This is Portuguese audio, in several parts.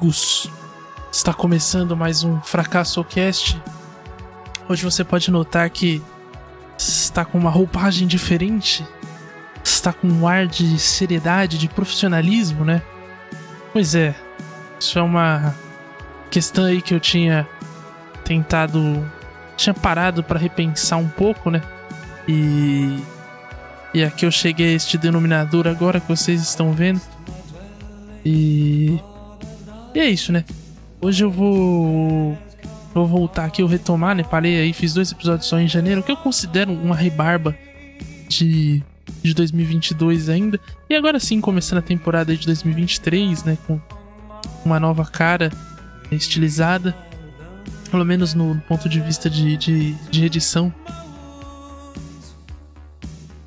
amigos? Está começando mais um Fracasso Cast. Hoje você pode notar que está com uma roupagem diferente, está com um ar de seriedade, de profissionalismo, né? Pois é, isso é uma questão aí que eu tinha tentado, tinha parado para repensar um pouco, né? E e aqui eu cheguei a este denominador agora que vocês estão vendo. E. E é isso, né? Hoje eu vou. Vou voltar aqui, eu retomar, né? Parei aí, fiz dois episódios só em janeiro, que eu considero uma rebarba de, de 2022 ainda. E agora sim, começando a temporada de 2023, né? Com uma nova cara estilizada. Pelo menos no ponto de vista de, de, de edição.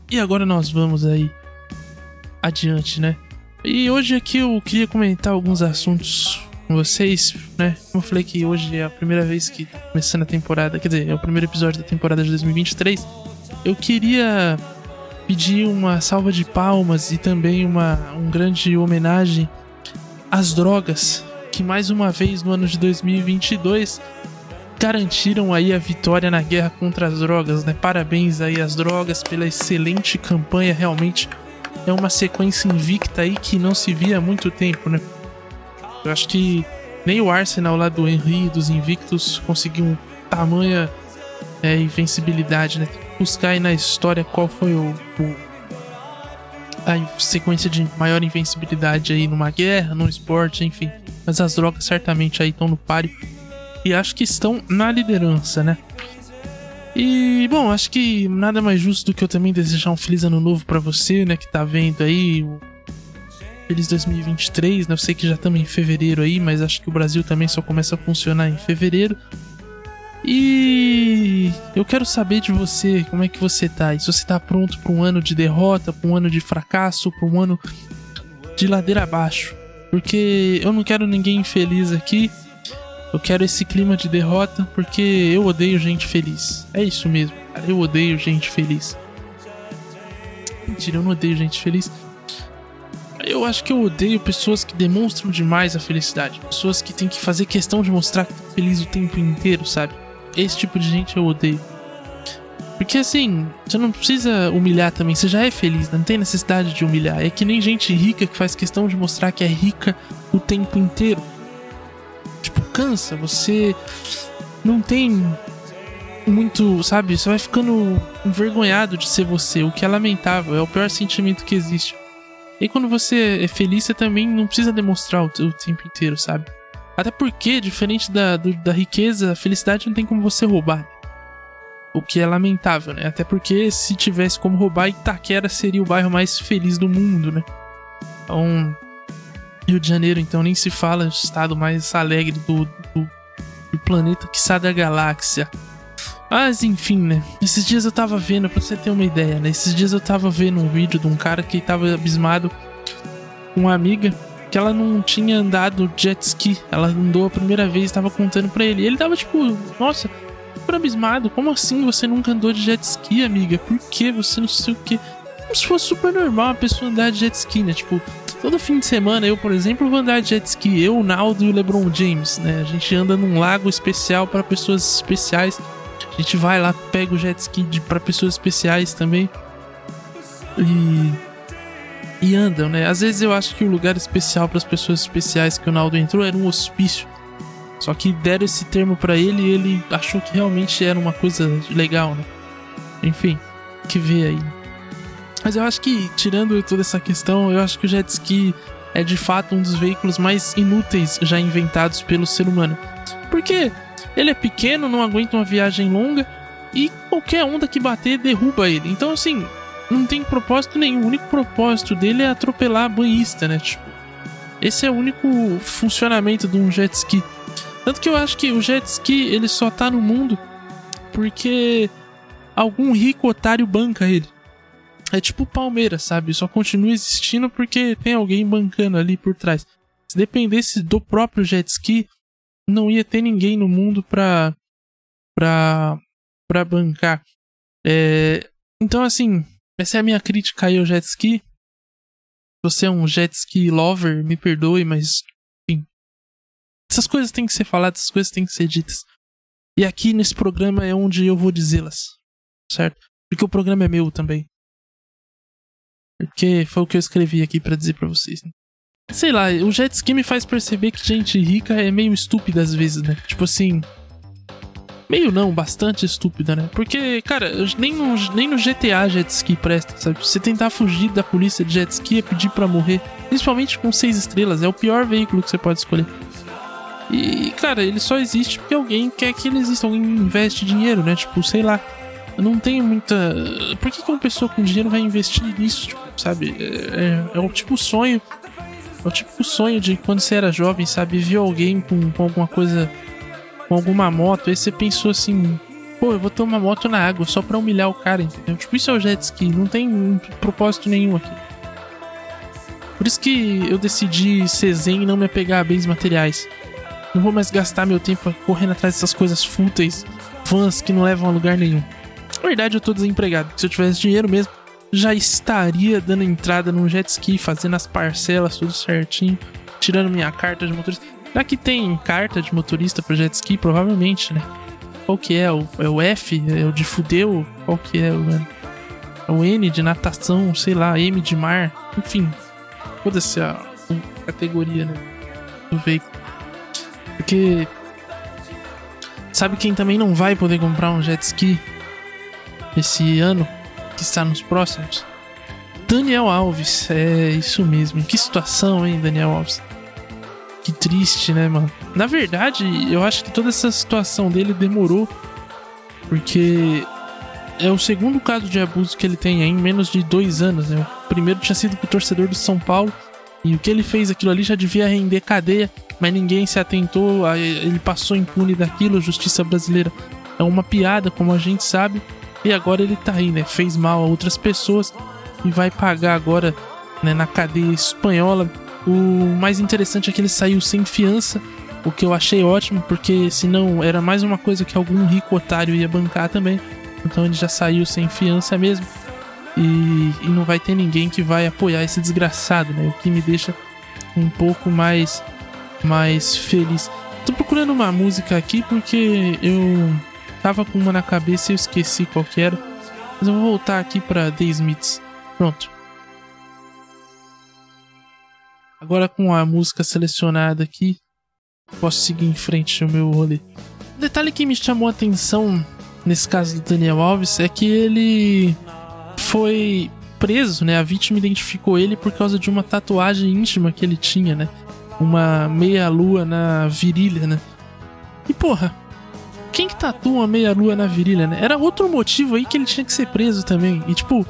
E agora nós vamos aí adiante, né? E hoje aqui eu queria comentar alguns assuntos com vocês, né? Como eu falei que hoje é a primeira vez que tá começando a temporada, quer dizer, é o primeiro episódio da temporada de 2023. Eu queria pedir uma salva de palmas e também uma um grande homenagem às drogas que mais uma vez no ano de 2022 garantiram aí a vitória na guerra contra as drogas, né? Parabéns aí às drogas pela excelente campanha, realmente é uma sequência invicta aí que não se via há muito tempo, né? Eu acho que nem o Arsenal lá do Henry dos Invictus conseguiu tamanha é, invencibilidade, né? Buscar aí na história qual foi o, o, a sequência de maior invencibilidade aí numa guerra, num esporte, enfim. Mas as drogas certamente aí estão no páreo e acho que estão na liderança, né? E, bom, acho que nada mais justo do que eu também desejar um feliz ano novo para você, né, que tá vendo aí. Feliz 2023, né? Eu sei que já estamos em fevereiro aí, mas acho que o Brasil também só começa a funcionar em fevereiro. E eu quero saber de você, como é que você tá? E se você tá pronto para um ano de derrota, para um ano de fracasso, para um ano de ladeira abaixo. Porque eu não quero ninguém infeliz aqui. Eu quero esse clima de derrota porque eu odeio gente feliz. É isso mesmo, cara. Eu odeio gente feliz. Mentira, eu não odeio gente feliz. Eu acho que eu odeio pessoas que demonstram demais a felicidade. Pessoas que têm que fazer questão de mostrar que tá feliz o tempo inteiro, sabe? Esse tipo de gente eu odeio. Porque assim, você não precisa humilhar também, você já é feliz, não tem necessidade de humilhar. É que nem gente rica que faz questão de mostrar que é rica o tempo inteiro cansa, você não tem muito, sabe? Você vai ficando envergonhado de ser você, o que é lamentável, é o pior sentimento que existe. E quando você é feliz, você também não precisa demonstrar o, o tempo inteiro, sabe? Até porque, diferente da, do, da riqueza, a felicidade não tem como você roubar. O que é lamentável, né? Até porque se tivesse como roubar, Itaquera seria o bairro mais feliz do mundo, né? Então, Rio de Janeiro, então, nem se fala, o estado mais alegre do, do, do planeta, que sai da galáxia. Mas enfim, né? Esses dias eu tava vendo, pra você ter uma ideia, né? Esses dias eu tava vendo um vídeo de um cara que tava abismado com uma amiga que ela não tinha andado jet ski. Ela andou a primeira vez e tava contando pra ele. E ele tava tipo, nossa, super abismado. Como assim você nunca andou de jet ski, amiga? Por que você não sei o que? Como se fosse super normal uma pessoa andar de jet ski, né? Tipo, Todo fim de semana, eu, por exemplo, vou andar de jet ski, eu, o Naldo e o LeBron James, né? A gente anda num lago especial para pessoas especiais. A gente vai lá, pega o jet ski para pessoas especiais também. E. E andam, né? Às vezes eu acho que o lugar especial para as pessoas especiais que o Naldo entrou era um hospício. Só que deram esse termo para ele e ele achou que realmente era uma coisa legal, né? Enfim, que vê aí. Mas eu acho que, tirando toda essa questão, eu acho que o jet ski é de fato um dos veículos mais inúteis já inventados pelo ser humano. Porque ele é pequeno, não aguenta uma viagem longa e qualquer onda que bater derruba ele. Então, assim, não tem propósito nenhum. O único propósito dele é atropelar a banhista, né? Tipo, esse é o único funcionamento de um jet ski. Tanto que eu acho que o jet ski ele só tá no mundo porque algum rico otário banca ele. É tipo o Palmeiras, sabe? Só continua existindo porque tem alguém bancando ali por trás. Se dependesse do próprio jet ski, não ia ter ninguém no mundo pra, pra, pra bancar. É, então, assim, essa é a minha crítica aí ao jet ski. Você é um jet ski lover, me perdoe, mas enfim, Essas coisas têm que ser faladas, essas coisas têm que ser ditas. E aqui nesse programa é onde eu vou dizê-las, certo? Porque o programa é meu também. Porque foi o que eu escrevi aqui para dizer para vocês. Né? Sei lá, o jet ski me faz perceber que gente rica é meio estúpida às vezes, né? Tipo assim. Meio não, bastante estúpida, né? Porque, cara, nem no, nem no GTA jet ski presta, sabe? Você tentar fugir da polícia de jet ski é pedir para morrer. Principalmente com seis estrelas, é o pior veículo que você pode escolher. E, cara, ele só existe porque alguém quer que ele exista, alguém investe dinheiro, né? Tipo, sei lá. Não tenho muita. Por que, que uma pessoa com dinheiro vai investir nisso? Tipo, sabe? É, é, é o tipo sonho. É o tipo sonho de quando você era jovem, sabe? Viu alguém com, com alguma coisa. Com alguma moto, aí você pensou assim. Pô, eu vou ter uma moto na água só pra humilhar o cara, entendeu? Tipo, isso é o jet ski, não tem um propósito nenhum aqui. Por isso que eu decidi ser zen e não me apegar a bens materiais. Não vou mais gastar meu tempo correndo atrás dessas coisas fúteis, fãs que não levam a lugar nenhum. Na verdade, eu tô desempregado. Se eu tivesse dinheiro mesmo, já estaria dando entrada num jet ski, fazendo as parcelas tudo certinho, tirando minha carta de motorista. Já que tem carta de motorista pro jet ski, provavelmente, né? Qual que é? O, é o F? É o de fudeu? Qual que é o, é o N de natação? Sei lá, M de mar? Enfim, foda-se a, a categoria né, do veículo. Porque. Sabe quem também não vai poder comprar um jet ski esse ano? Que está nos próximos? Daniel Alves. É isso mesmo. Que situação, hein, Daniel Alves? Que triste, né, mano? Na verdade, eu acho que toda essa situação dele demorou. Porque é o segundo caso de abuso que ele tem em menos de dois anos, né? O primeiro tinha sido com o torcedor do São Paulo. E o que ele fez aquilo ali já devia render cadeia mas ninguém se atentou, ele passou impune daquilo, a justiça brasileira é uma piada, como a gente sabe, e agora ele tá aí, né? Fez mal a outras pessoas e vai pagar agora né, na cadeia espanhola. O mais interessante é que ele saiu sem fiança, o que eu achei ótimo, porque senão era mais uma coisa que algum rico otário ia bancar também. Então ele já saiu sem fiança mesmo. E, e não vai ter ninguém que vai apoiar esse desgraçado, né? O que me deixa um pouco mais mais feliz. Tô procurando uma música aqui porque eu tava com uma na cabeça e eu esqueci qual era. Mas eu vou voltar aqui pra The Smiths. Pronto. Agora com a música selecionada aqui, posso seguir em frente no meu rolê. Um detalhe que me chamou a atenção nesse caso do Daniel Alves é que ele foi preso, né? A vítima identificou ele por causa de uma tatuagem íntima que ele tinha, né? uma meia-lua na virilha, né? E porra, quem que tatua uma meia-lua na virilha, né? Era outro motivo aí que ele tinha que ser preso também. E tipo,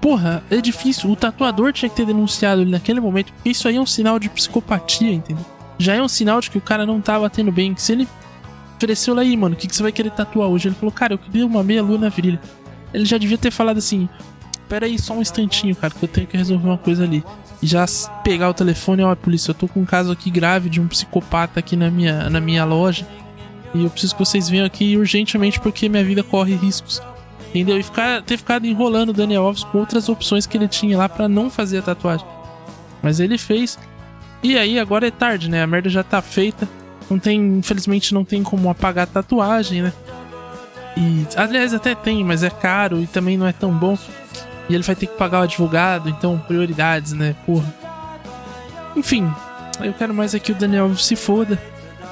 porra, é difícil. O tatuador tinha que ter denunciado ele naquele momento, porque isso aí é um sinal de psicopatia, entendeu? Já é um sinal de que o cara não tava tendo bem. Se ele ofereceu lá aí, mano, o que, que você vai querer tatuar hoje? Ele falou, cara, eu queria uma meia-lua na virilha. Ele já devia ter falado assim: Pera aí só um instantinho, cara, que eu tenho que resolver uma coisa ali e já pegar o telefone, ó, polícia, eu tô com um caso aqui grave de um psicopata aqui na minha, na minha loja. E eu preciso que vocês venham aqui urgentemente porque minha vida corre riscos. Entendeu? E ficar, ter ficado enrolando o Daniel Alves com outras opções que ele tinha lá para não fazer a tatuagem. Mas ele fez. E aí agora é tarde, né? A merda já tá feita. Não tem, infelizmente não tem como apagar a tatuagem, né? E aliás até tem, mas é caro e também não é tão bom. E ele vai ter que pagar o advogado, então prioridades, né? Porra. Enfim, eu quero mais é que o Daniel se foda.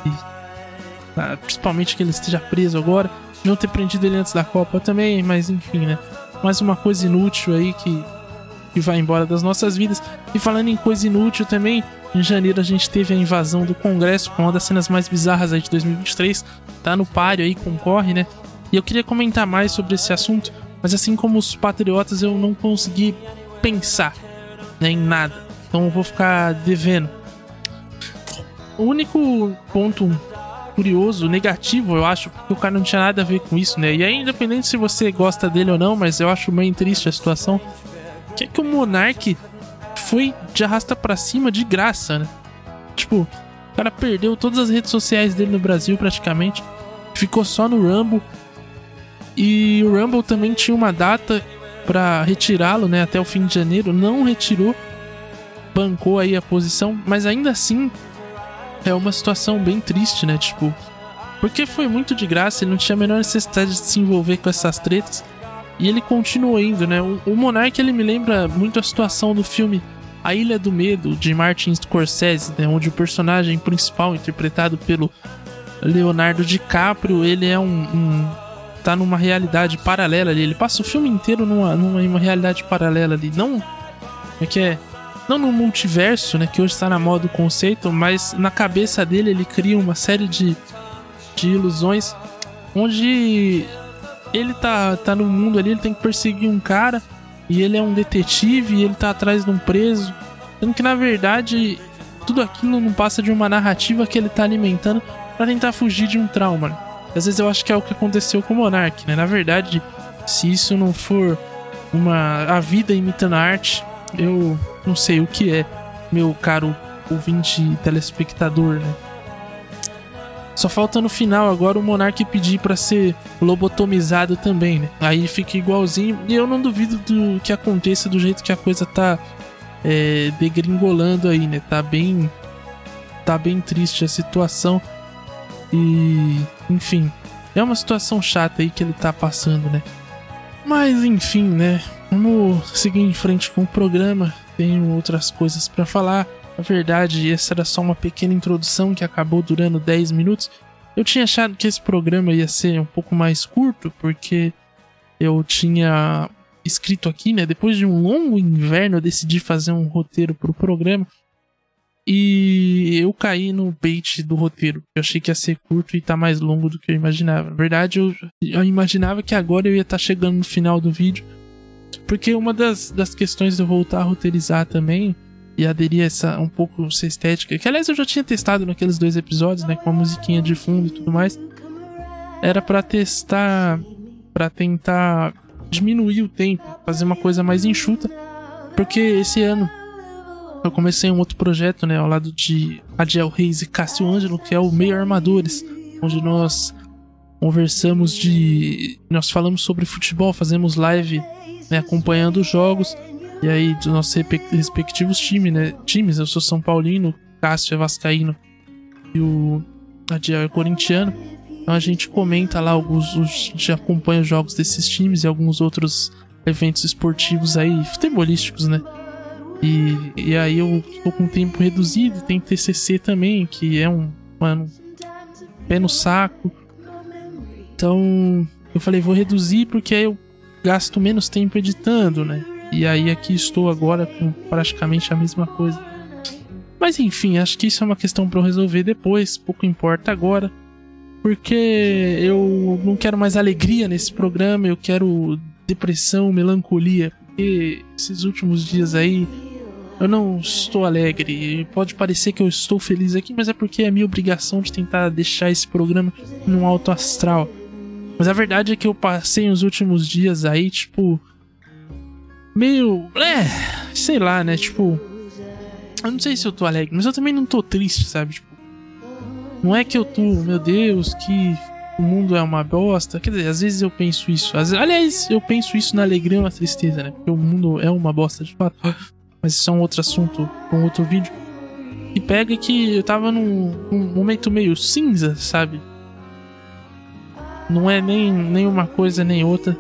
E, principalmente que ele esteja preso agora. Não ter prendido ele antes da Copa também, mas enfim, né? Mais uma coisa inútil aí que, que vai embora das nossas vidas. E falando em coisa inútil também, em janeiro a gente teve a invasão do Congresso, com uma das cenas mais bizarras aí de 2023. Tá no páreo aí, concorre, né? E eu queria comentar mais sobre esse assunto, mas assim como os patriotas, eu não consegui pensar né, em nada. Então eu vou ficar devendo. O único ponto curioso, negativo, eu acho, porque o cara não tinha nada a ver com isso, né? E aí, independente se você gosta dele ou não, mas eu acho meio triste a situação, que é que o Monark foi de arrasta para cima de graça, né? Tipo, o cara perdeu todas as redes sociais dele no Brasil praticamente, ficou só no Rumble e o Rumble também tinha uma data para retirá-lo, né, até o fim de janeiro, não retirou, bancou aí a posição, mas ainda assim é uma situação bem triste, né? Tipo, porque foi muito de graça, ele não tinha a menor necessidade de se envolver com essas tretas. E ele continuou indo, né? O, o Monark ele me lembra muito a situação do filme A Ilha do Medo, de Martin Scorsese, né? Onde o personagem principal, interpretado pelo Leonardo DiCaprio, ele é um, um tá numa realidade paralela ali. Ele passa o filme inteiro numa, numa realidade paralela ali. Não. É que é. Não no multiverso, né? Que hoje está na moda o conceito, mas na cabeça dele ele cria uma série de, de ilusões onde ele tá, tá no mundo ali, ele tem que perseguir um cara e ele é um detetive e ele tá atrás de um preso. Sendo que na verdade tudo aquilo não passa de uma narrativa que ele tá alimentando para tentar fugir de um trauma. Às vezes eu acho que é o que aconteceu com o Monark, né? Na verdade, se isso não for uma a vida imitando a arte, eu não sei o que é, meu caro ouvinte telespectador, né? Só falta no final agora o Monark pedir para ser lobotomizado também, né? Aí fica igualzinho. E eu não duvido do que aconteça do jeito que a coisa tá é, degringolando aí, né? Tá bem. Tá bem triste a situação. E, enfim, é uma situação chata aí que ele tá passando, né? Mas, enfim, né? Vamos seguir em frente com o programa. Tenho outras coisas para falar. Na verdade, essa era só uma pequena introdução que acabou durando 10 minutos. Eu tinha achado que esse programa ia ser um pouco mais curto, porque eu tinha escrito aqui, né? Depois de um longo inverno, eu decidi fazer um roteiro pro programa. E eu caí no bait do roteiro. Eu achei que ia ser curto e tá mais longo do que eu imaginava. Na verdade, eu, eu imaginava que agora eu ia estar tá chegando no final do vídeo. Porque uma das, das questões de eu voltar a roteirizar também e aderir a essa um pouco essa estética, que aliás eu já tinha testado naqueles dois episódios, né, com a musiquinha de fundo e tudo mais. Era para testar, para tentar diminuir o tempo, fazer uma coisa mais enxuta, porque esse ano eu comecei um outro projeto, né, ao lado de Adiel Reis e Cássio Ângelo, que é o Meio Armadores, onde nós conversamos de. Nós falamos sobre futebol, fazemos live né, acompanhando os jogos, e aí dos nossos respectivos times, né? Times, eu sou São Paulino, Cássio é Vascaíno e o Adiel é corintiano. Então a gente comenta lá alguns. A gente acompanha os jogos desses times e alguns outros eventos esportivos aí, futebolísticos, né? E, e aí eu tô com tempo reduzido, tem TCC também, que é um, mano, pé no saco. Então eu falei, vou reduzir porque aí eu gasto menos tempo editando, né? E aí aqui estou agora com praticamente a mesma coisa. Mas enfim, acho que isso é uma questão para eu resolver depois, pouco importa agora. Porque eu não quero mais alegria nesse programa, eu quero depressão, melancolia. Porque esses últimos dias aí eu não estou alegre. Pode parecer que eu estou feliz aqui, mas é porque é minha obrigação de tentar deixar esse programa num alto astral. Mas a verdade é que eu passei os últimos dias aí, tipo. Meio. É. Sei lá, né? Tipo. Eu não sei se eu tô alegre, mas eu também não tô triste, sabe? Tipo. Não é que eu tô, meu Deus, que o mundo é uma bosta. Quer dizer, às vezes eu penso isso. Às, aliás, eu penso isso na alegria ou na tristeza, né? Porque o mundo é uma bosta de fato mas isso é um outro assunto um outro vídeo. E pega que eu tava num, num, momento meio cinza, sabe? Não é nem, nem uma coisa nem outra.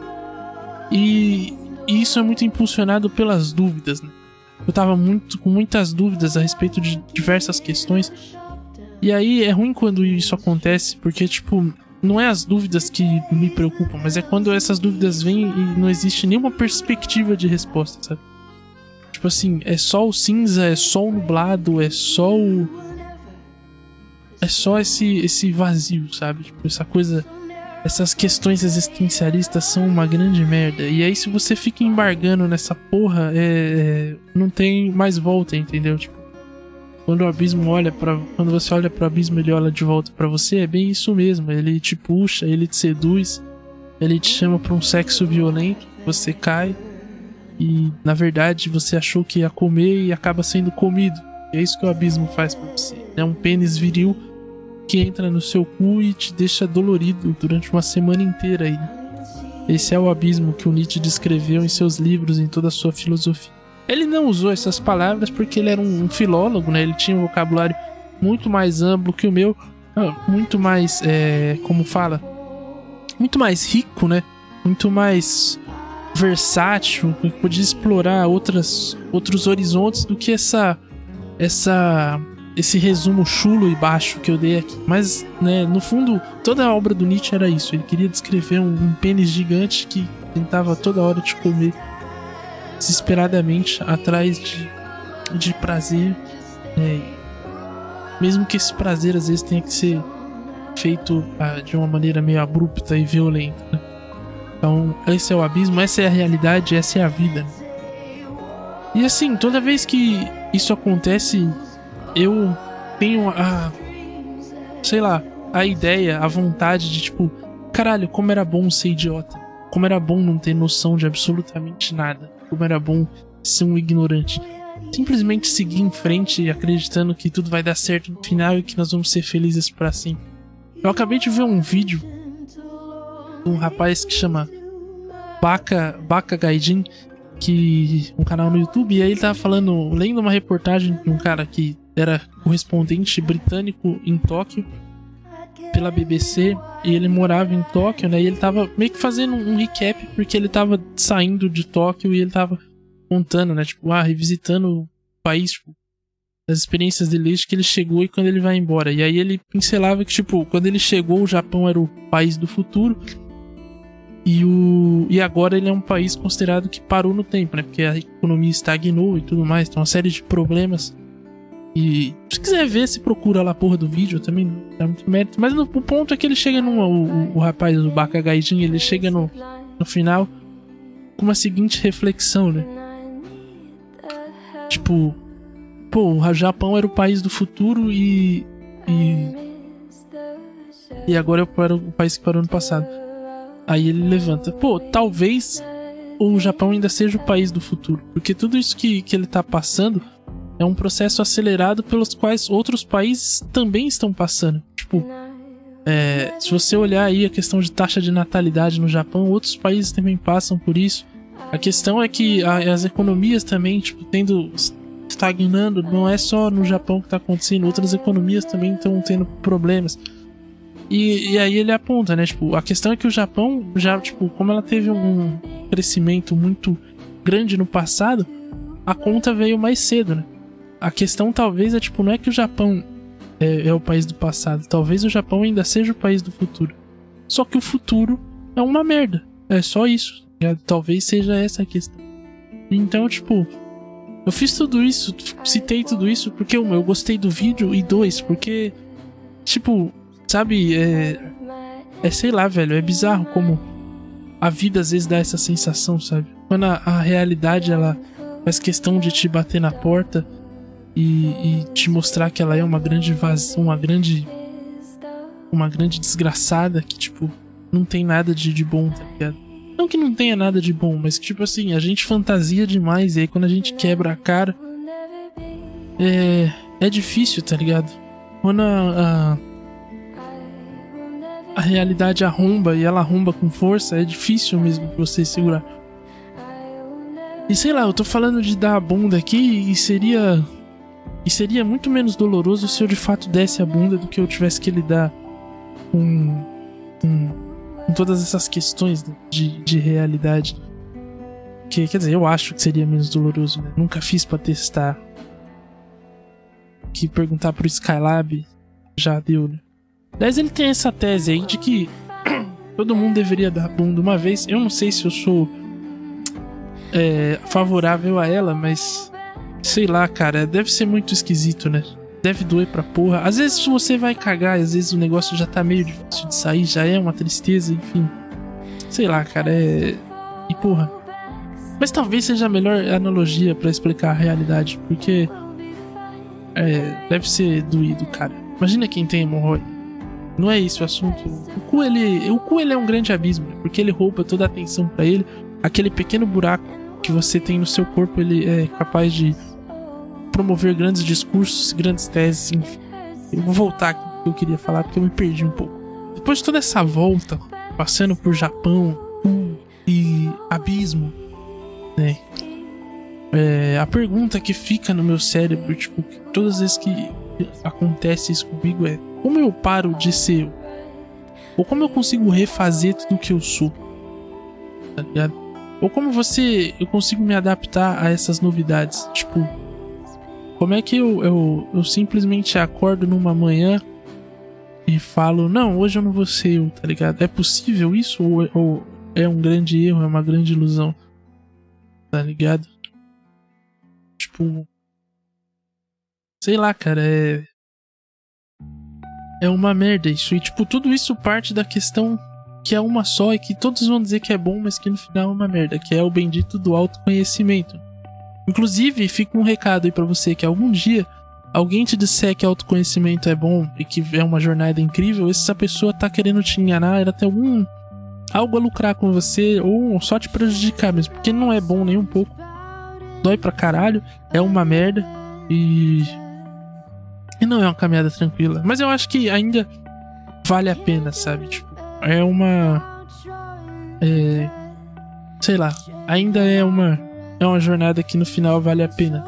E, e isso é muito impulsionado pelas dúvidas, né? Eu tava muito com muitas dúvidas a respeito de diversas questões. E aí é ruim quando isso acontece, porque tipo, não é as dúvidas que me preocupam, mas é quando essas dúvidas vêm e não existe nenhuma perspectiva de resposta, sabe? Tipo assim, é só o cinza, é só o nublado, é só o. É só esse, esse vazio, sabe? Tipo, essa coisa. Essas questões existencialistas são uma grande merda. E aí, se você fica embargando nessa porra, é, é, não tem mais volta, entendeu? Tipo, quando o abismo olha para Quando você olha pro abismo, ele olha de volta para você, é bem isso mesmo. Ele te puxa, ele te seduz, ele te chama pra um sexo violento, você cai e na verdade você achou que ia comer e acaba sendo comido. é isso que o abismo faz pra você. É um pênis viril que entra no seu cu e te deixa dolorido durante uma semana inteira aí. Esse é o abismo que o Nietzsche descreveu em seus livros, em toda a sua filosofia. Ele não usou essas palavras porque ele era um filólogo, né? Ele tinha um vocabulário muito mais amplo que o meu, ah, muito mais, é, como fala, muito mais rico, né? Muito mais versátil, que podia explorar outras, outros horizontes do que essa, essa, esse resumo chulo e baixo que eu dei aqui. Mas, né, no fundo, toda a obra do Nietzsche era isso. Ele queria descrever um, um pênis gigante que tentava toda hora te comer desesperadamente atrás de, de prazer. Né? Mesmo que esse prazer às vezes tenha que ser feito ah, de uma maneira meio abrupta e violenta. Né? Então, esse é o abismo, essa é a realidade, essa é a vida. E assim, toda vez que isso acontece, eu tenho a. Sei lá, a ideia, a vontade de tipo, caralho, como era bom ser idiota. Como era bom não ter noção de absolutamente nada. Como era bom ser um ignorante. Simplesmente seguir em frente acreditando que tudo vai dar certo no final e que nós vamos ser felizes para sempre. Eu acabei de ver um vídeo um rapaz que chama Baca Gaidin, que um canal no YouTube, e aí ele tava falando, lendo uma reportagem de um cara que era correspondente britânico em Tóquio pela BBC e ele morava em Tóquio, né? E ele tava meio que fazendo um recap porque ele tava saindo de Tóquio e ele tava contando, né? Tipo, ah, revisitando o país, tipo, as experiências dele desde que ele chegou e quando ele vai embora. E aí ele pincelava que, tipo, quando ele chegou, o Japão era o país do futuro e, o, e agora ele é um país considerado que parou no tempo, né? Porque a economia estagnou e tudo mais, tem uma série de problemas. E se quiser ver, se procura lá a porra do vídeo também, dá muito mérito. Mas no, o ponto é que ele chega no. O, o, rapaz do Baka Gaijin, ele chega no, no final com uma seguinte reflexão, né? Tipo, pô, o Japão era o país do futuro e. E, e agora é o país que parou no passado. Aí ele levanta. Pô, talvez o Japão ainda seja o país do futuro. Porque tudo isso que, que ele tá passando é um processo acelerado pelos quais outros países também estão passando. Tipo, é, se você olhar aí a questão de taxa de natalidade no Japão, outros países também passam por isso. A questão é que a, as economias também, tipo, tendo estagnando, não é só no Japão que está acontecendo, outras economias também estão tendo problemas. E, e aí ele aponta, né? Tipo, a questão é que o Japão já, tipo, como ela teve um crescimento muito grande no passado, a conta veio mais cedo, né? A questão talvez é, tipo, não é que o Japão é, é o país do passado, talvez o Japão ainda seja o país do futuro. Só que o futuro é uma merda. É só isso. Talvez seja essa a questão. Então, tipo, eu fiz tudo isso, citei tudo isso porque, um, eu gostei do vídeo e dois, porque, tipo, Sabe, é. É sei lá, velho. É bizarro como a vida às vezes dá essa sensação, sabe? Quando a, a realidade ela faz questão de te bater na porta e, e te mostrar que ela é uma grande vazia, uma grande. Uma grande desgraçada que, tipo, não tem nada de, de bom, tá ligado? Não que não tenha nada de bom, mas que, tipo assim, a gente fantasia demais e aí quando a gente quebra a cara. É. É difícil, tá ligado? Quando a, a a realidade arromba e ela arromba com força, é difícil mesmo você segurar. E sei lá, eu tô falando de dar a bunda aqui e seria. E seria muito menos doloroso se eu de fato desse a bunda do que eu tivesse que lidar com. com, com todas essas questões de, de realidade. Que, quer dizer, eu acho que seria menos doloroso, né? Nunca fiz pra testar. Que perguntar pro Skylab já deu, né? Aliás, ele tem essa tese aí de que todo mundo deveria dar bunda uma vez. Eu não sei se eu sou é, favorável a ela, mas sei lá, cara, deve ser muito esquisito, né? Deve doer pra porra. Às vezes você vai cagar, às vezes o negócio já tá meio difícil de sair, já é uma tristeza, enfim. Sei lá, cara, é. E porra. Mas talvez seja a melhor analogia para explicar a realidade, porque. É, deve ser doído, cara. Imagina quem tem hemorroida. Não é isso o assunto. O cu, ele, o cu ele é um grande abismo, né? porque ele rouba toda a atenção para ele. Aquele pequeno buraco que você tem no seu corpo, ele é capaz de promover grandes discursos, grandes teses, enfim. Eu vou voltar aqui que eu queria falar, porque eu me perdi um pouco. Depois de toda essa volta, passando por Japão, e abismo, né? É, a pergunta que fica no meu cérebro, tipo, todas as vezes que acontece isso comigo é como eu paro de ser eu? Ou como eu consigo refazer tudo que eu sou? Tá ligado? Ou como você eu consigo me adaptar a essas novidades? Tipo, como é que eu, eu, eu simplesmente acordo numa manhã e falo, não, hoje eu não vou ser eu, tá ligado? É possível isso? Ou, ou é um grande erro, é uma grande ilusão? Tá ligado? Tipo. Sei lá, cara, é. É uma merda isso. E, tipo, tudo isso parte da questão que é uma só e que todos vão dizer que é bom, mas que no final é uma merda, que é o bendito do autoconhecimento. Inclusive, fica um recado aí para você que algum dia alguém te disser que autoconhecimento é bom e que é uma jornada incrível, essa pessoa tá querendo te enganar, ela tem algum algo a lucrar com você ou só te prejudicar mesmo, porque não é bom nem um pouco. Dói pra caralho, é uma merda e e não é uma caminhada tranquila, mas eu acho que ainda vale a pena, sabe? Tipo, é uma é, sei lá, ainda é uma é uma jornada que no final vale a pena.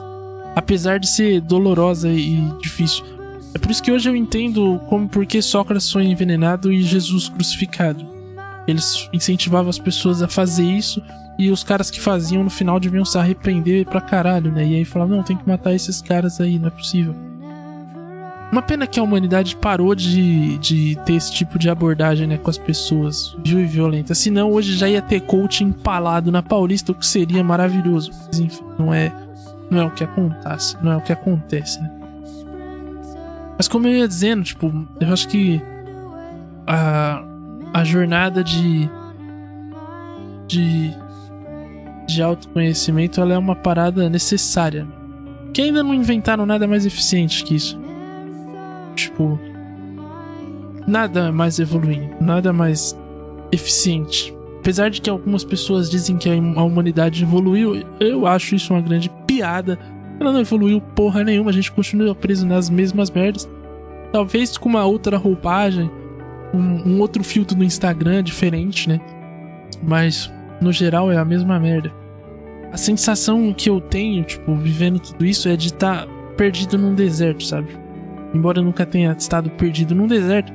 Apesar de ser dolorosa e difícil. É por isso que hoje eu entendo como porque Sócrates foi envenenado e Jesus crucificado. Eles incentivavam as pessoas a fazer isso e os caras que faziam no final deviam se arrepender pra caralho, né? E aí falavam, não, tem que matar esses caras aí, não é possível. Uma pena que a humanidade parou de, de ter esse tipo de abordagem né, com as pessoas, viu e violenta. Senão hoje já ia ter coach empalado na Paulista, o que seria maravilhoso. Mas enfim, não é, não é o que acontece, não é o que acontece, né? Mas como eu ia dizendo, tipo, eu acho que a, a jornada de de de autoconhecimento ela é uma parada necessária. Que ainda não inventaram nada mais eficiente que isso. Tipo, nada mais evoluindo, nada mais eficiente. Apesar de que algumas pessoas dizem que a humanidade evoluiu, eu acho isso uma grande piada. Ela não evoluiu porra nenhuma, a gente continua preso nas mesmas merdas. Talvez com uma outra roupagem, um, um outro filtro no Instagram diferente, né? Mas no geral é a mesma merda. A sensação que eu tenho, tipo, vivendo tudo isso é de estar tá perdido num deserto, sabe? Embora eu nunca tenha estado perdido num deserto,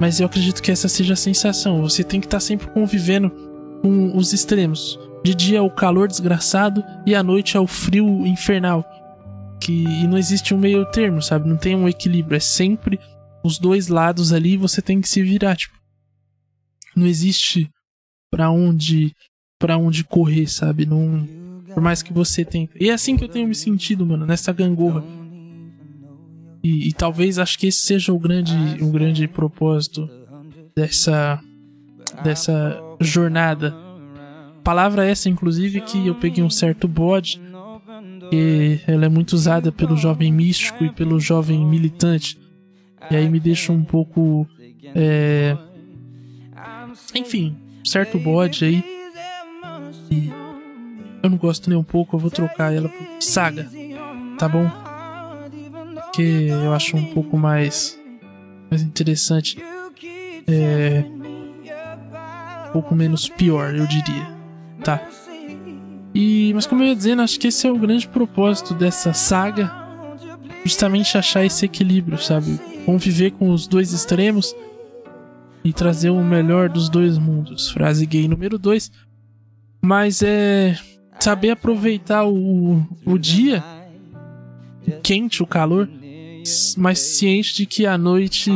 mas eu acredito que essa seja a sensação. Você tem que estar sempre convivendo com os extremos. De dia é o calor desgraçado e à noite é o frio infernal. Que e não existe um meio termo, sabe? Não tem um equilíbrio. É sempre os dois lados ali e você tem que se virar, tipo. Não existe para onde para onde correr, sabe? Não por mais que você tente. E é assim que eu tenho me sentido, mano, nessa gangorra. E, e, talvez acho que esse seja o grande, o grande propósito dessa, dessa jornada. Palavra essa, inclusive, que eu peguei um certo bode, que ela é muito usada pelo jovem místico e pelo jovem militante. E aí me deixa um pouco. É... Enfim, certo bode aí. Eu não gosto nem um pouco, eu vou trocar ela por saga, tá bom? Que eu acho um pouco mais, mais interessante. É, um pouco menos pior, eu diria. Tá. E, mas como eu ia dizendo, acho que esse é o grande propósito dessa saga. Justamente achar esse equilíbrio, sabe? Conviver com os dois extremos e trazer o melhor dos dois mundos. Frase gay número 2. Mas é saber aproveitar o, o dia, o quente, o calor, mas ciente de que a noite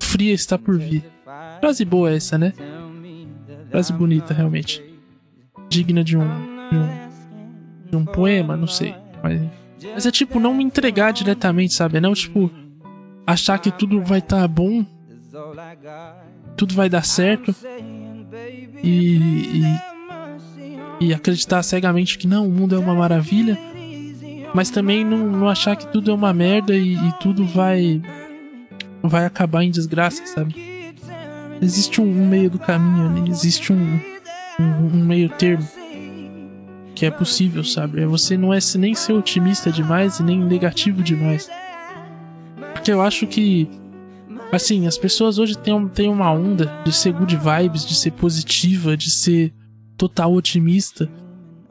fria está por vir. Frase boa essa, né? Frase bonita, realmente. Digna de um, de um, de um poema, não sei. Mas, mas é tipo, não me entregar diretamente, sabe? É não, tipo, achar que tudo vai estar tá bom, tudo vai dar certo e, e, e acreditar cegamente que não, o mundo é uma maravilha mas também não, não achar que tudo é uma merda e, e, tudo vai vai acabar em desgraça, sabe? Existe um, um meio do caminho, né? existe um, um, um, meio termo que é possível, sabe? É você não é nem ser otimista demais e nem negativo demais. Porque eu acho que assim, as pessoas hoje têm, têm uma onda de ser good vibes, de ser positiva, de ser total otimista.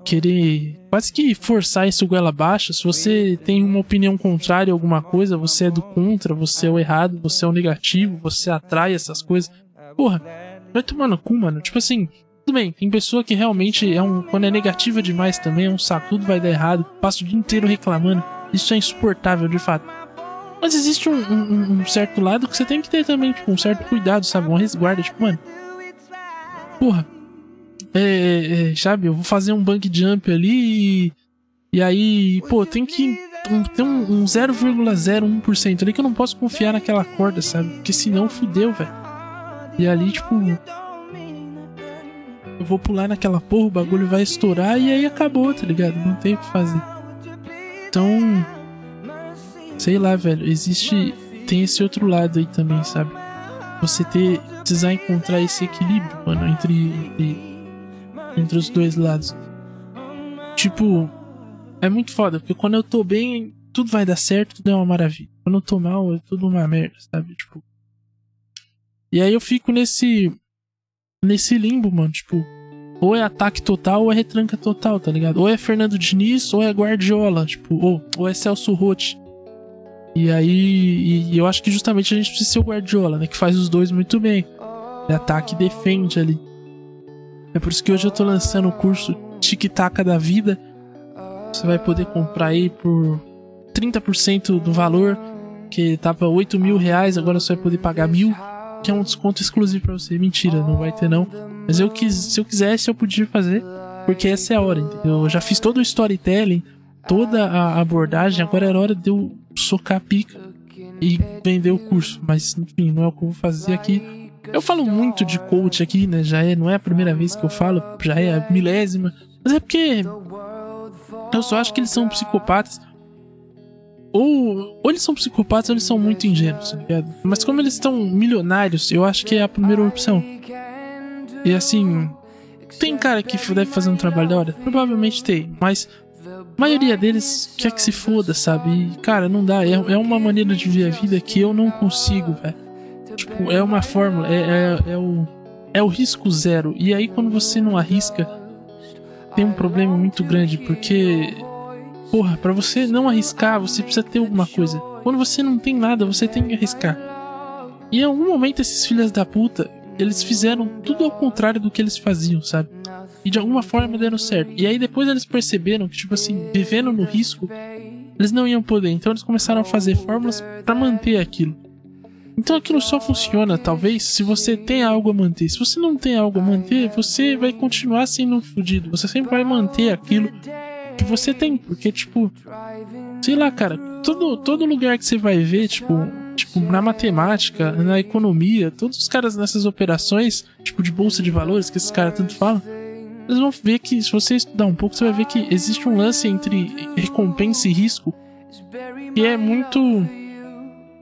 Querer quase que forçar isso goela abaixo. Se você tem uma opinião contrária a alguma coisa, você é do contra, você é o errado, você é o negativo, você atrai essas coisas. Porra, vai tomar no cu, mano. Tipo assim, tudo bem, tem pessoa que realmente é um. Quando é negativa demais também, é um saco, tudo vai dar errado, passa o dia inteiro reclamando. Isso é insuportável, de fato. Mas existe um, um, um certo lado que você tem que ter também, tipo, um certo cuidado, sabe? Uma resguarda, tipo, mano. Porra. É, é, é sabe, eu vou fazer um bunk jump ali e. E aí, pô, tem que. Tem um, um 0,01% ali que eu não posso confiar naquela corda, sabe? Porque senão fudeu, velho. E ali, tipo. Eu vou pular naquela porra, o bagulho vai estourar e aí acabou, tá ligado? Não tem o que fazer. Então sei lá, velho, existe. Tem esse outro lado aí também, sabe? Você ter. Precisar encontrar esse equilíbrio, mano, entre, entre. Entre os dois lados. Tipo. É muito foda, porque quando eu tô bem, tudo vai dar certo, tudo é uma maravilha. Quando eu tô mal, é tudo uma merda, sabe? Tipo. E aí eu fico nesse. Nesse limbo, mano, tipo. Ou é ataque total ou é retranca total, tá ligado? Ou é Fernando Diniz ou é Guardiola, tipo, ou, ou é Celso Rotti. E aí, e eu acho que justamente a gente precisa ser o Guardiola, né? Que faz os dois muito bem. Ele ataca e defende ali. É por isso que hoje eu tô lançando o curso Tic-Tac da Vida. Você vai poder comprar aí por 30% do valor, que tava 8 mil reais, agora você vai poder pagar mil, que é um desconto exclusivo para você. Mentira, não vai ter não. Mas eu quis, se eu quisesse, eu podia fazer, porque essa é a hora, entendeu? Eu já fiz todo o storytelling, toda a abordagem, agora era hora de eu socar a pica e vender o curso. Mas, enfim, não é o que eu vou fazer aqui. Eu falo muito de coach aqui, né? Já é, não é a primeira vez que eu falo, já é a milésima. Mas é porque eu só acho que eles são psicopatas. Ou, ou eles são psicopatas ou eles são muito ingênuos, tá ligado? Mas como eles estão milionários, eu acho que é a primeira opção. E assim, tem cara que deve fazer um trabalho da hora? Provavelmente tem, mas a maioria deles quer que se foda, sabe? E, cara, não dá. É, é uma maneira de ver a vida que eu não consigo, velho. Tipo, é uma fórmula, é, é, é, o, é o risco zero. E aí, quando você não arrisca, tem um problema muito grande, porque, porra, para você não arriscar, você precisa ter alguma coisa. Quando você não tem nada, você tem que arriscar. E em algum momento, esses filhos da puta, eles fizeram tudo ao contrário do que eles faziam, sabe? E de alguma forma deram certo. E aí depois eles perceberam que, tipo assim, vivendo no risco, eles não iam poder. Então eles começaram a fazer fórmulas para manter aquilo. Então aquilo só funciona, talvez, se você tem algo a manter. Se você não tem algo a manter, você vai continuar sendo um fudido. Você sempre vai manter aquilo que você tem. Porque, tipo, sei lá, cara, todo, todo lugar que você vai ver, tipo, tipo, na matemática, na economia, todos os caras nessas operações, tipo, de bolsa de valores, que esses caras tanto falam, eles vão ver que, se você estudar um pouco, você vai ver que existe um lance entre recompensa e risco que é muito.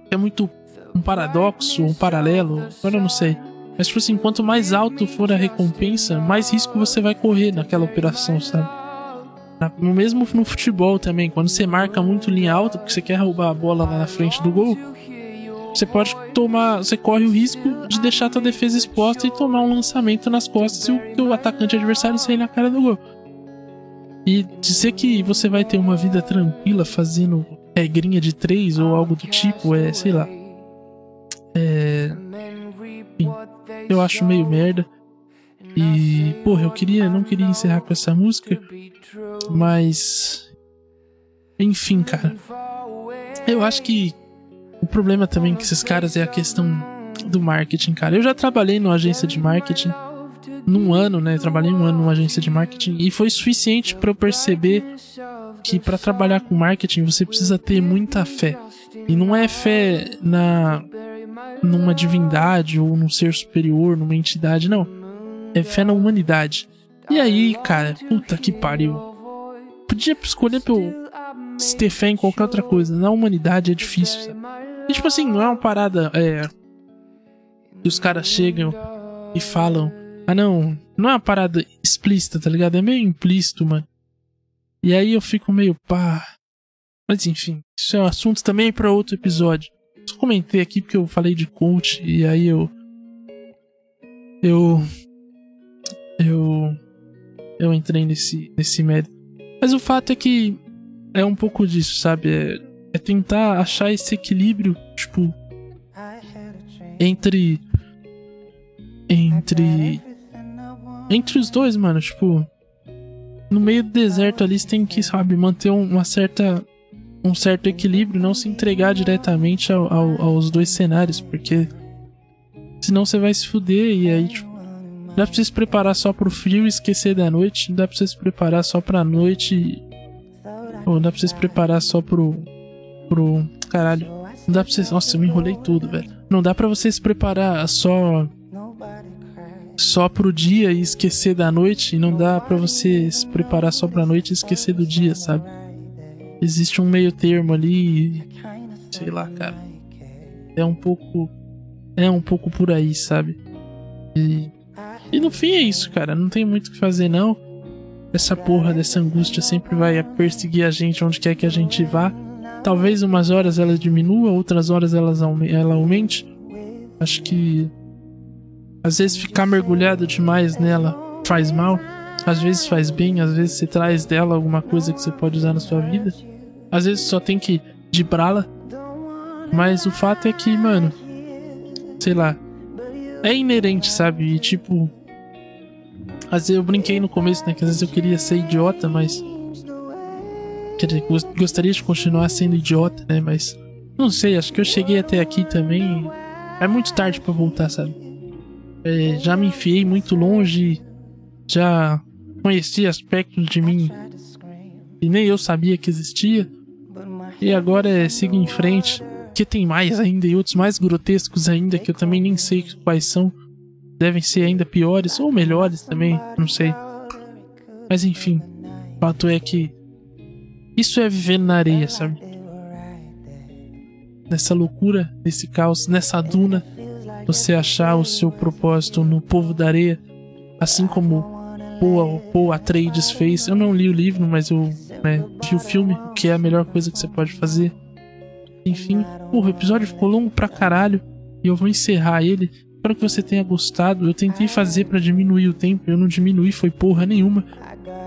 é muito um paradoxo, um paralelo, agora eu não sei. Mas, tipo assim, quanto mais alto for a recompensa, mais risco você vai correr naquela operação, sabe? No mesmo no futebol também, quando você marca muito linha alta, porque você quer roubar a bola lá na frente do gol, você pode tomar, você corre o risco de deixar a tua defesa exposta e tomar um lançamento nas costas e o, o atacante adversário sair na cara do gol. E dizer que você vai ter uma vida tranquila fazendo regrinha de três ou algo do tipo, é, sei lá. É. Enfim, eu acho meio merda. E, porra, eu queria, não queria encerrar com essa música, mas. Enfim, cara. Eu acho que o problema também que esses caras é a questão do marketing, cara. Eu já trabalhei numa agência de marketing num ano, né? Trabalhei um ano numa agência de marketing e foi suficiente para eu perceber que para trabalhar com marketing você precisa ter muita fé. E não é fé na numa divindade ou num ser superior, numa entidade, não. É fé na humanidade. E aí, cara, puta que pariu. Podia escolher pra eu ter fé em qualquer outra coisa. Na humanidade é difícil, sabe? E tipo assim, não é uma parada é, que os caras chegam e falam. Ah não, não é uma parada explícita, tá ligado? É meio implícito, mano. E aí eu fico meio pá. Mas enfim, isso é um assunto também para outro episódio. Só comentei aqui porque eu falei de coach e aí eu. Eu. Eu. eu entrei nesse, nesse mérito. Mas o fato é que é um pouco disso, sabe? É, é tentar achar esse equilíbrio, tipo, entre. Entre. Entre os dois, mano. Tipo, no meio do deserto ali você tem que, sabe, manter uma certa. Um certo equilíbrio, não se entregar diretamente ao, ao, aos dois cenários, porque senão você vai se fuder e aí, tipo, dá pra você se preparar só pro frio e esquecer da noite, não dá pra você se preparar só pra noite ou dá pra você se preparar só pro. pro. Caralho. Não dá pra você. Nossa, eu me enrolei tudo, velho. Não dá pra você se preparar só. Só pro dia e esquecer da noite. E não dá pra você se preparar só pra noite e esquecer do dia, sabe? Existe um meio termo ali. Sei lá, cara. É um pouco. É um pouco por aí, sabe? E. E no fim é isso, cara. Não tem muito o que fazer, não. Essa porra dessa angústia sempre vai perseguir a gente onde quer que a gente vá. Talvez umas horas ela diminua, outras horas ela aumente. Acho que às vezes ficar mergulhado demais nela faz mal, às vezes faz bem, às vezes você traz dela alguma coisa que você pode usar na sua vida. Às vezes só tem que dibrá-la. Mas o fato é que, mano, sei lá, é inerente, sabe? E tipo, às vezes eu brinquei no começo, né? Que às vezes eu queria ser idiota, mas Quer dizer, gostaria de continuar sendo idiota, né? Mas não sei, acho que eu cheguei até aqui também. É muito tarde para voltar, sabe? É, já me enfiei muito longe, já conheci aspectos de mim e nem eu sabia que existia. E agora é seguir em frente, que tem mais ainda e outros mais grotescos ainda que eu também nem sei quais são. Devem ser ainda piores ou melhores também, não sei. Mas enfim, o fato é que isso é viver na areia, sabe? Nessa loucura, nesse caos, nessa duna, você achar o seu propósito no povo da areia, assim como Paul, Paul Atreides fez. Eu não li o livro, mas eu né, o filme, que é a melhor coisa que você pode fazer. Enfim, porra, o episódio ficou longo pra caralho e eu vou encerrar ele. Espero que você tenha gostado. Eu tentei fazer para diminuir o tempo, eu não diminuí, foi porra nenhuma.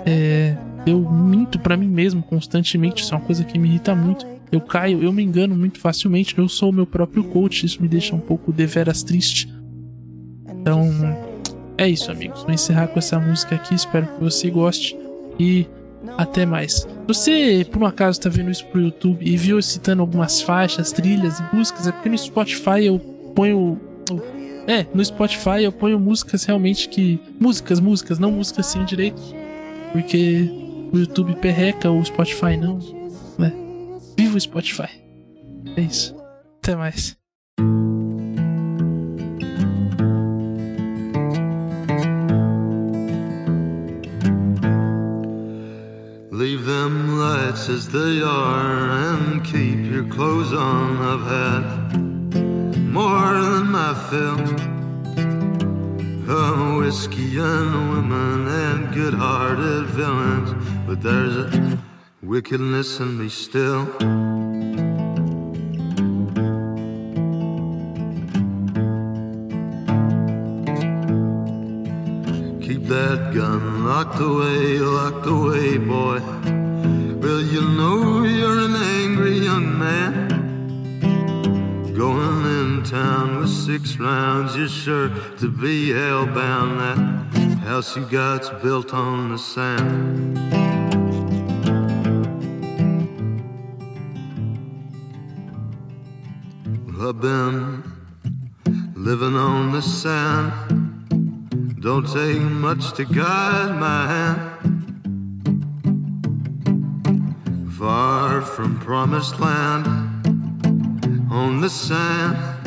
É, eu minto para mim mesmo constantemente, isso é uma coisa que me irrita muito. Eu caio, eu me engano muito facilmente, eu sou o meu próprio coach, isso me deixa um pouco deveras triste. Então, é isso, amigos. Vou encerrar com essa música aqui, espero que você goste e até mais. Você, por um acaso, está vendo isso pro YouTube e viu citando algumas faixas, trilhas e músicas, é porque no Spotify eu ponho. É, no Spotify eu ponho músicas realmente que. Músicas, músicas, não músicas sem direito. Porque o YouTube perreca, o Spotify não, né? Viva o Spotify. É isso. Até mais. As they are and keep your clothes on. I've had more than my fill. whiskey and women and good hearted villains, but there's a wickedness in me still. Keep that gun locked away, locked away, boy. Rounds, you're sure to be hellbound. That house you got's built on the sand. Well, I've been living on the sand. Don't take much to guide my hand. Far from promised land on the sand.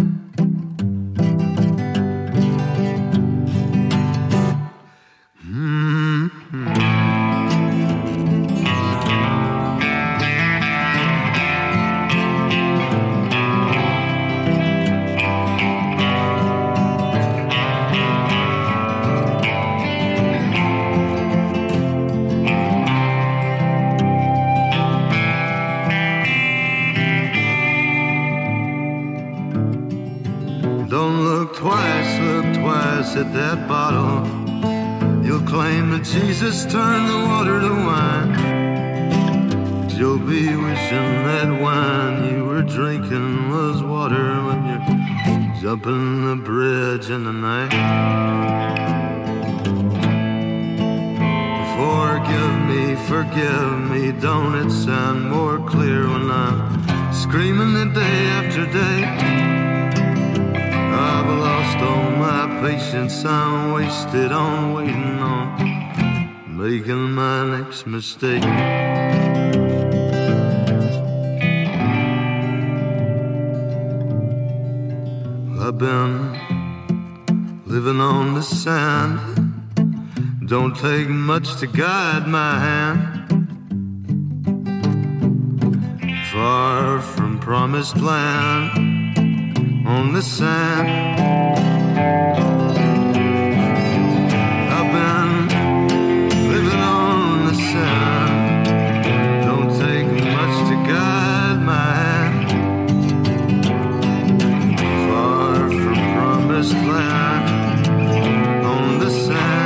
Me, don't it sound more clear when I'm screaming it day after day? I've lost all my patience, I'm wasted on waiting on making my next mistake. far from promised land on the sand. I've been living on the sand. Don't take much to guide my hand. Far from promised land on the sand.